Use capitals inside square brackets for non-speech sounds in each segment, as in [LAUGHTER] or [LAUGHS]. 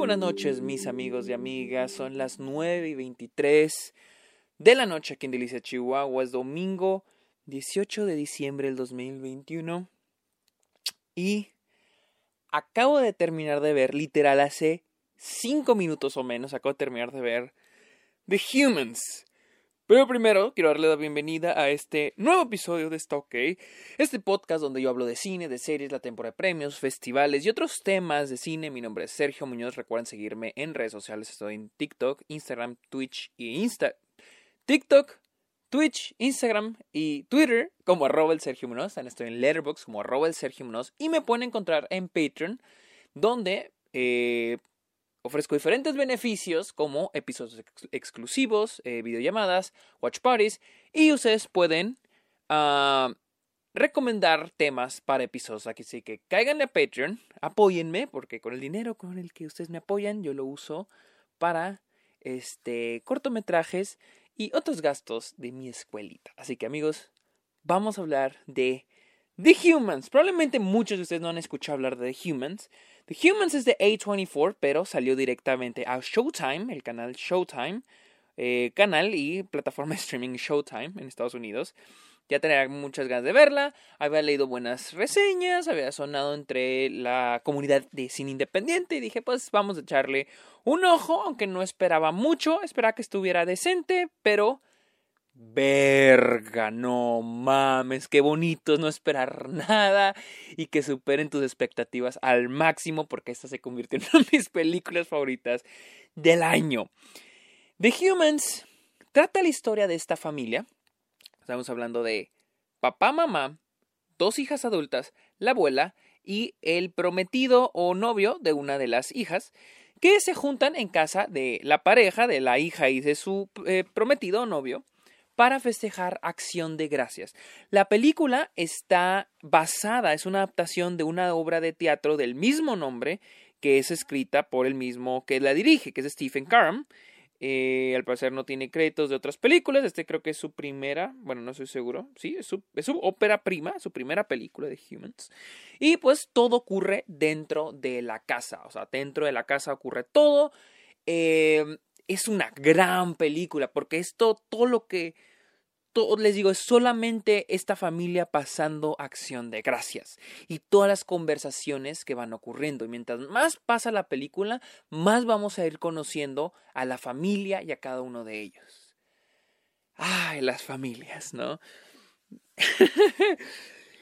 buenas noches, mis amigos y amigas. Son las 9 y 23 de la noche aquí en Delicia, Chihuahua. Es domingo 18 de diciembre del 2021. Y acabo de terminar de ver, literal, hace 5 minutos o menos, acabo de terminar de ver The Humans. Pero primero quiero darle la bienvenida a este nuevo episodio de Stock este podcast donde yo hablo de cine, de series, la temporada de premios, festivales y otros temas de cine. Mi nombre es Sergio Muñoz. Recuerden seguirme en redes sociales. Estoy en TikTok, Instagram, Twitch y Insta. TikTok, Twitch, Instagram y Twitter como arroba el Sergio Muñoz. También estoy en Letterboxd como arroba el Sergio Muñoz. Y me pueden encontrar en Patreon donde eh, Ofrezco diferentes beneficios como episodios exclusivos, eh, videollamadas, watch parties y ustedes pueden ah, recomendar temas para episodios. Así que cáiganle a Patreon, apóyenme porque con el dinero con el que ustedes me apoyan yo lo uso para este cortometrajes y otros gastos de mi escuelita. Así que amigos, vamos a hablar de The Humans. Probablemente muchos de ustedes no han escuchado hablar de The Humans. The Humans es de A24, pero salió directamente a Showtime, el canal Showtime, eh, canal y plataforma [LAUGHS] de streaming Showtime en Estados Unidos. Ya tenía muchas ganas de verla, había leído buenas reseñas, había sonado entre la comunidad de cine independiente y dije, pues vamos a echarle un ojo, aunque no esperaba mucho, esperaba que estuviera decente, pero Verga, no mames, qué bonito no esperar [LAUGHS] nada y que superen tus expectativas al máximo porque esta se convirtió en [LAUGHS] una de mis películas favoritas del año. The Humans trata la historia de esta familia. Estamos hablando de papá, mamá, dos hijas adultas, la abuela y el prometido o novio de una de las hijas que se juntan en casa de la pareja, de la hija y de su eh, prometido o novio para festejar Acción de Gracias. La película está basada, es una adaptación de una obra de teatro del mismo nombre que es escrita por el mismo que la dirige, que es Stephen Karam. Eh, al parecer no tiene créditos de otras películas. Este creo que es su primera, bueno, no estoy seguro. Sí, es su, ópera prima, su primera película de Humans. Y pues todo ocurre dentro de la casa. O sea, dentro de la casa ocurre todo. Eh, es una gran película porque esto, todo lo que les digo, es solamente esta familia pasando acción de gracias y todas las conversaciones que van ocurriendo. Y mientras más pasa la película, más vamos a ir conociendo a la familia y a cada uno de ellos. Ay, las familias, ¿no? [LAUGHS]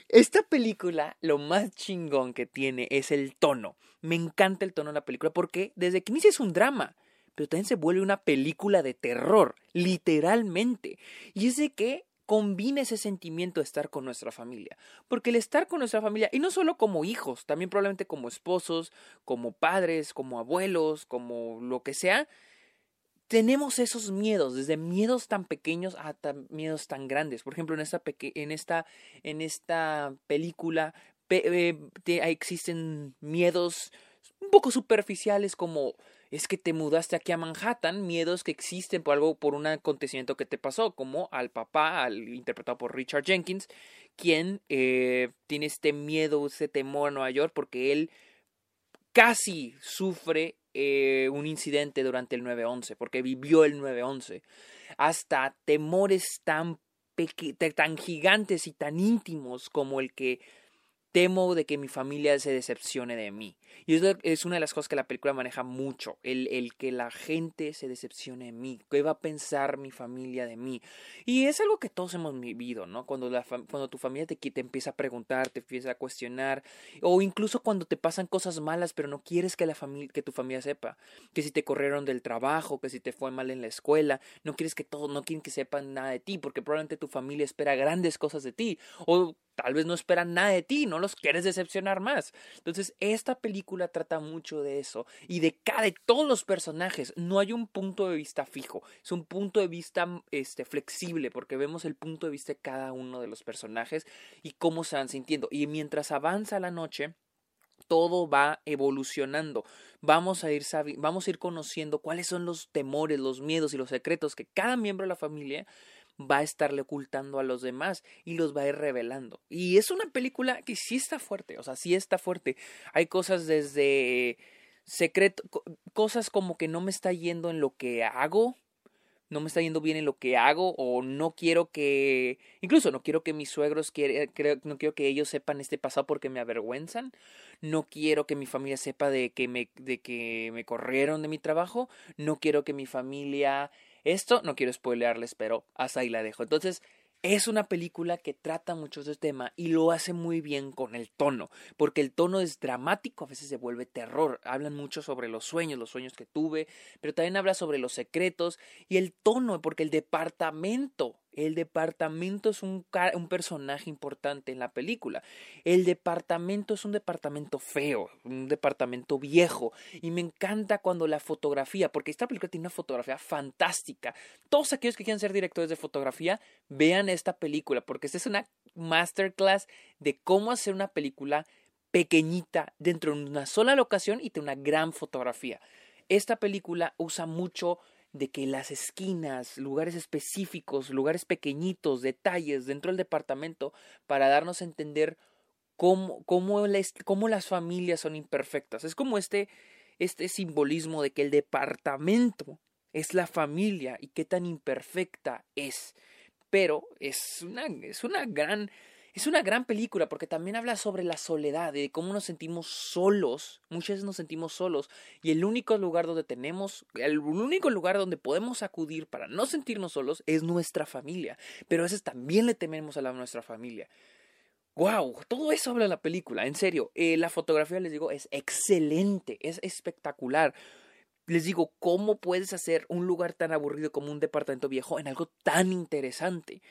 Esta película, lo más chingón que tiene es el tono. Me encanta el tono de la película porque desde que inicia es un drama pero también se vuelve una película de terror, literalmente. Y es de que combina ese sentimiento de estar con nuestra familia. Porque el estar con nuestra familia, y no solo como hijos, también probablemente como esposos, como padres, como abuelos, como lo que sea, tenemos esos miedos, desde miedos tan pequeños hasta miedos tan grandes. Por ejemplo, en esta, en esta, en esta película eh, existen miedos un poco superficiales como es que te mudaste aquí a Manhattan, miedos que existen por algo, por un acontecimiento que te pasó, como al papá, al interpretado por Richard Jenkins, quien eh, tiene este miedo, este temor a Nueva York, porque él casi sufre eh, un incidente durante el 9-11, porque vivió el 9-11. Hasta temores tan, tan gigantes y tan íntimos como el que temo de que mi familia se decepcione de mí. Y eso es una de las cosas que la película maneja mucho, el, el, que la gente se decepcione de mí, qué va a pensar mi familia de mí. Y es algo que todos hemos vivido, ¿no? Cuando, la cuando tu familia te, te empieza a preguntar, te empieza a cuestionar, o incluso cuando te pasan cosas malas, pero no quieres que, la familia, que tu familia sepa, que si te corrieron del trabajo, que si te fue mal en la escuela, no quieres que todos, no quieren que sepan nada de ti, porque probablemente tu familia espera grandes cosas de ti, o tal vez no esperan nada de ti, no los quieres decepcionar más. Entonces, esta película trata mucho de eso y de cada de todos los personajes. No hay un punto de vista fijo, es un punto de vista este, flexible porque vemos el punto de vista de cada uno de los personajes y cómo se van sintiendo. Y mientras avanza la noche, todo va evolucionando. Vamos a ir vamos a ir conociendo cuáles son los temores, los miedos y los secretos que cada miembro de la familia va a estarle ocultando a los demás y los va a ir revelando. Y es una película que sí está fuerte, o sea, sí está fuerte. Hay cosas desde secreto, cosas como que no me está yendo en lo que hago, no me está yendo bien en lo que hago o no quiero que, incluso no quiero que mis suegros, no quiero que ellos sepan este pasado porque me avergüenzan, no quiero que mi familia sepa de que me, de que me corrieron de mi trabajo, no quiero que mi familia, esto, no quiero spoilearles, pero hasta ahí la dejo. Entonces, es una película que trata mucho de este tema y lo hace muy bien con el tono, porque el tono es dramático, a veces se vuelve terror. Hablan mucho sobre los sueños, los sueños que tuve, pero también habla sobre los secretos y el tono, porque el departamento el departamento es un, un, personaje importante en la película. El departamento es un departamento feo, un departamento viejo. Y me encanta cuando la fotografía, porque esta película tiene una fotografía fantástica. Todos aquellos que quieran ser directores de fotografía, vean esta película, porque esta es una masterclass de cómo hacer una película pequeñita dentro de una sola locación y de una gran fotografía. Esta película usa mucho de que las esquinas, lugares específicos, lugares pequeñitos, detalles dentro del departamento para darnos a entender cómo, cómo, cómo las familias son imperfectas. Es como este, este simbolismo de que el departamento es la familia y qué tan imperfecta es. Pero es una, es una gran es una gran película porque también habla sobre la soledad, de cómo nos sentimos solos. Muchas veces nos sentimos solos y el único lugar donde tenemos, el único lugar donde podemos acudir para no sentirnos solos es nuestra familia. Pero a veces también le tememos a la, nuestra familia. ¡Wow! Todo eso habla la película, en serio. Eh, la fotografía, les digo, es excelente, es espectacular. Les digo, ¿cómo puedes hacer un lugar tan aburrido como un departamento viejo en algo tan interesante?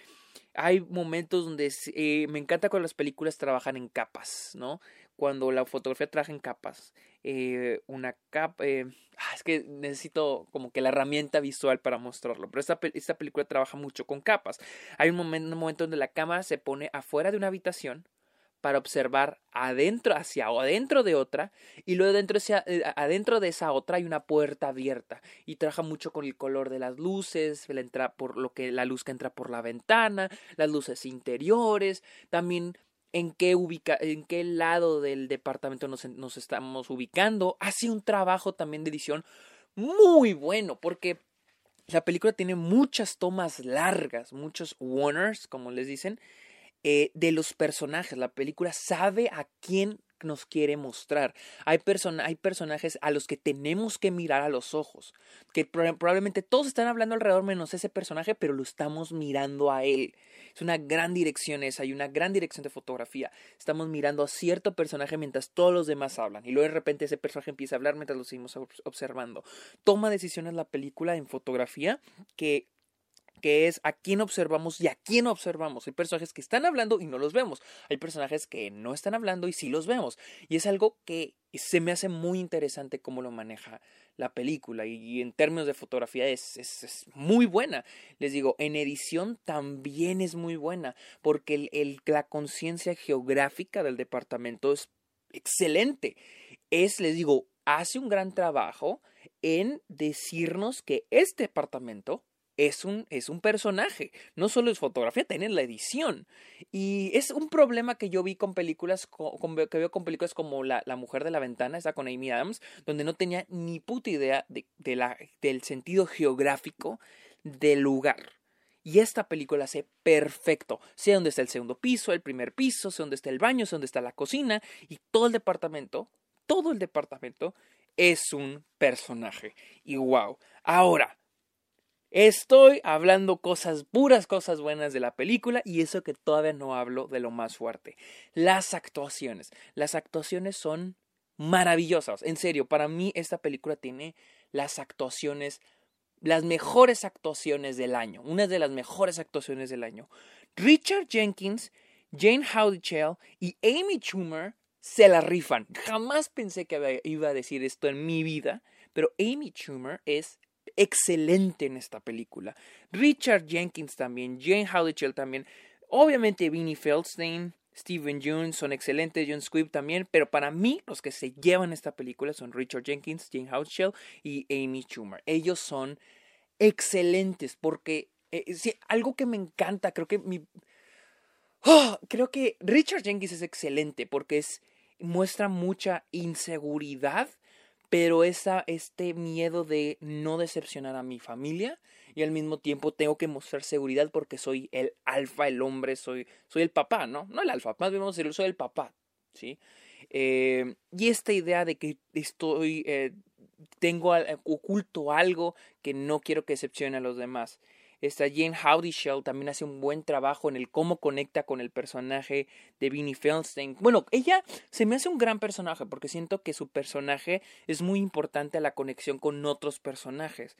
Hay momentos donde eh, me encanta cuando las películas trabajan en capas, ¿no? Cuando la fotografía trabaja en capas. Eh, una capa... Eh, ah, es que necesito como que la herramienta visual para mostrarlo. Pero esta, esta película trabaja mucho con capas. Hay un momento, un momento donde la cámara se pone afuera de una habitación para observar adentro, hacia adentro de otra, y luego dentro eh, adentro de esa otra hay una puerta abierta, y trabaja mucho con el color de las luces, la entra por lo que la luz que entra por la ventana, las luces interiores, también en qué ubica, en qué lado del departamento nos, nos estamos ubicando. Hace un trabajo también de edición muy bueno, porque la película tiene muchas tomas largas, muchos warners, como les dicen, eh, de los personajes. La película sabe a quién nos quiere mostrar. Hay, hay personajes a los que tenemos que mirar a los ojos, que probablemente todos están hablando alrededor menos ese personaje, pero lo estamos mirando a él. Es una gran dirección esa, hay una gran dirección de fotografía. Estamos mirando a cierto personaje mientras todos los demás hablan y luego de repente ese personaje empieza a hablar mientras lo seguimos observando. Toma decisiones la película en fotografía que que es a quién observamos y a quién observamos. Hay personajes que están hablando y no los vemos. Hay personajes que no están hablando y sí los vemos. Y es algo que se me hace muy interesante cómo lo maneja la película. Y, en términos de fotografía es, es, muy buena. Les digo, en edición también es muy buena. Porque el, la conciencia geográfica del departamento es excelente. Es, les digo, hace un gran trabajo en decirnos que este departamento es un, es un personaje. No solo es fotografía, tiene la edición. Y es un problema que yo vi con películas, que veo con películas como la, la, Mujer de la Ventana, esa con Amy Adams, donde no tenía ni puta idea de, de la, del sentido geográfico del lugar. Y esta película hace perfecto. Sé dónde está el segundo piso, el primer piso, sé dónde está el baño, sé dónde está la cocina. Y todo el departamento, todo el departamento es un personaje. Y wow. Ahora, Estoy hablando cosas puras, cosas buenas de la película y eso que todavía no hablo de lo más fuerte. Las actuaciones. Las actuaciones son maravillosas. En serio, para mí esta película tiene las actuaciones, las mejores actuaciones del año. Una de las mejores actuaciones del año. Richard Jenkins, Jane Houdyshell y Amy Schumer se la rifan. Jamás pensé que iba a decir esto en mi vida, pero Amy Schumer es excelente en esta película. Richard Jenkins también, Jane Houdyshell también, obviamente Vinnie Feldstein, Steven Jones son excelentes, John Squibb también, pero para mí los que se llevan esta película son Richard Jenkins, Jane Houdyshell y Amy Schumer. Ellos son excelentes porque eh, algo que me encanta, creo que mi ¡Oh! creo que Richard Jenkins es excelente porque es muestra mucha inseguridad pero esa, este miedo de no decepcionar a mi familia y al mismo tiempo tengo que mostrar seguridad porque soy el alfa, el hombre, soy, soy el papá, ¿no? No el alfa, más bien vamos a soy el papá, ¿sí? Eh, y esta idea de que estoy, eh, tengo oculto algo que no quiero que decepcione a los demás. Esta Jane Howdy Show también hace un buen trabajo en el cómo conecta con el personaje de Vinnie Feldstein. Bueno, ella se me hace un gran personaje porque siento que su personaje es muy importante a la conexión con otros personajes.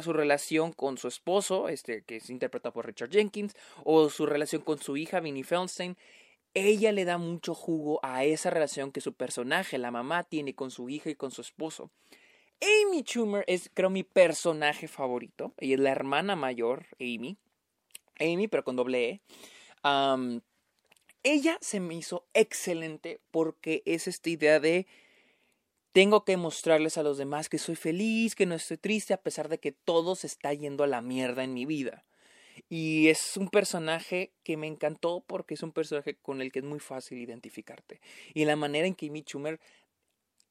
su relación con su esposo, este, que es interpretado por Richard Jenkins, o su relación con su hija Vinnie Feldstein ella le da mucho jugo a esa relación que su personaje, la mamá, tiene con su hija y con su esposo. Amy Schumer es, creo, mi personaje favorito. Ella es la hermana mayor, Amy. Amy, pero con doble E. ella se me hizo excelente porque es esta idea de tengo que mostrarles a los demás que soy feliz, que no estoy triste, a pesar de que todo se está yendo a la mierda en mi vida. Y es un personaje que me encantó porque es un personaje con el que es muy fácil identificarte. Y la manera en que Amy Schumer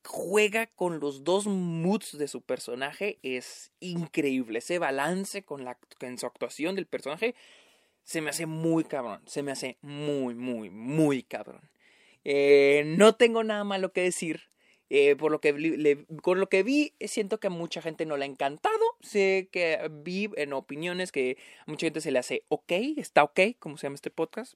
juega con los dos moods de su personaje es increíble. Ese balance con, la, con su actuación del personaje se me hace muy cabrón. Se me hace muy, muy, muy cabrón. Eh, no tengo nada malo que decir. Eh, por, lo que lo que vi, siento que a mucha gente no le ha encantado. Sé que vi en opiniones que a mucha gente se le hace ok, está ok, como se llama este podcast.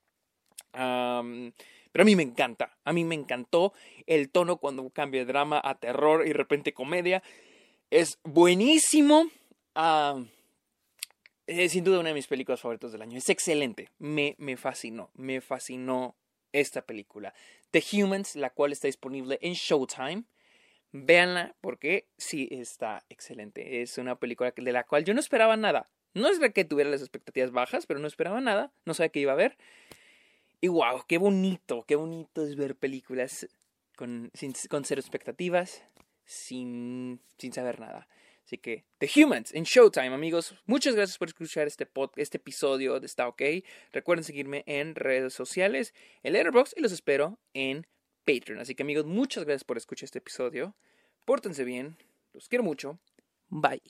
Pero a mí me encanta, a mí me encantó el tono cuando cambia de drama a terror y de repente comedia. Es buenísimo. es sin duda una de mis películas favoritas del año. Es excelente. Me, me fascinó. Me fascinó esta película. The Humans, la cual está disponible en Showtime. Véanla porque sí está excelente. Es una película de la cual yo no esperaba nada. No es que tuviera las expectativas bajas, pero no esperaba nada. No sabía qué iba a ver. Y wow, qué bonito, qué bonito es ver películas con, con cero expectativas, sin, sin saber nada. Así que, The Humans en Showtime, amigos. Muchas gracias por escuchar este, pod, este episodio de Está OK. Recuerden seguirme en redes sociales, en Letterboxd y los espero en Patreon. Así que, amigos, muchas gracias por escuchar este episodio. Pórtense bien, los quiero mucho. Bye.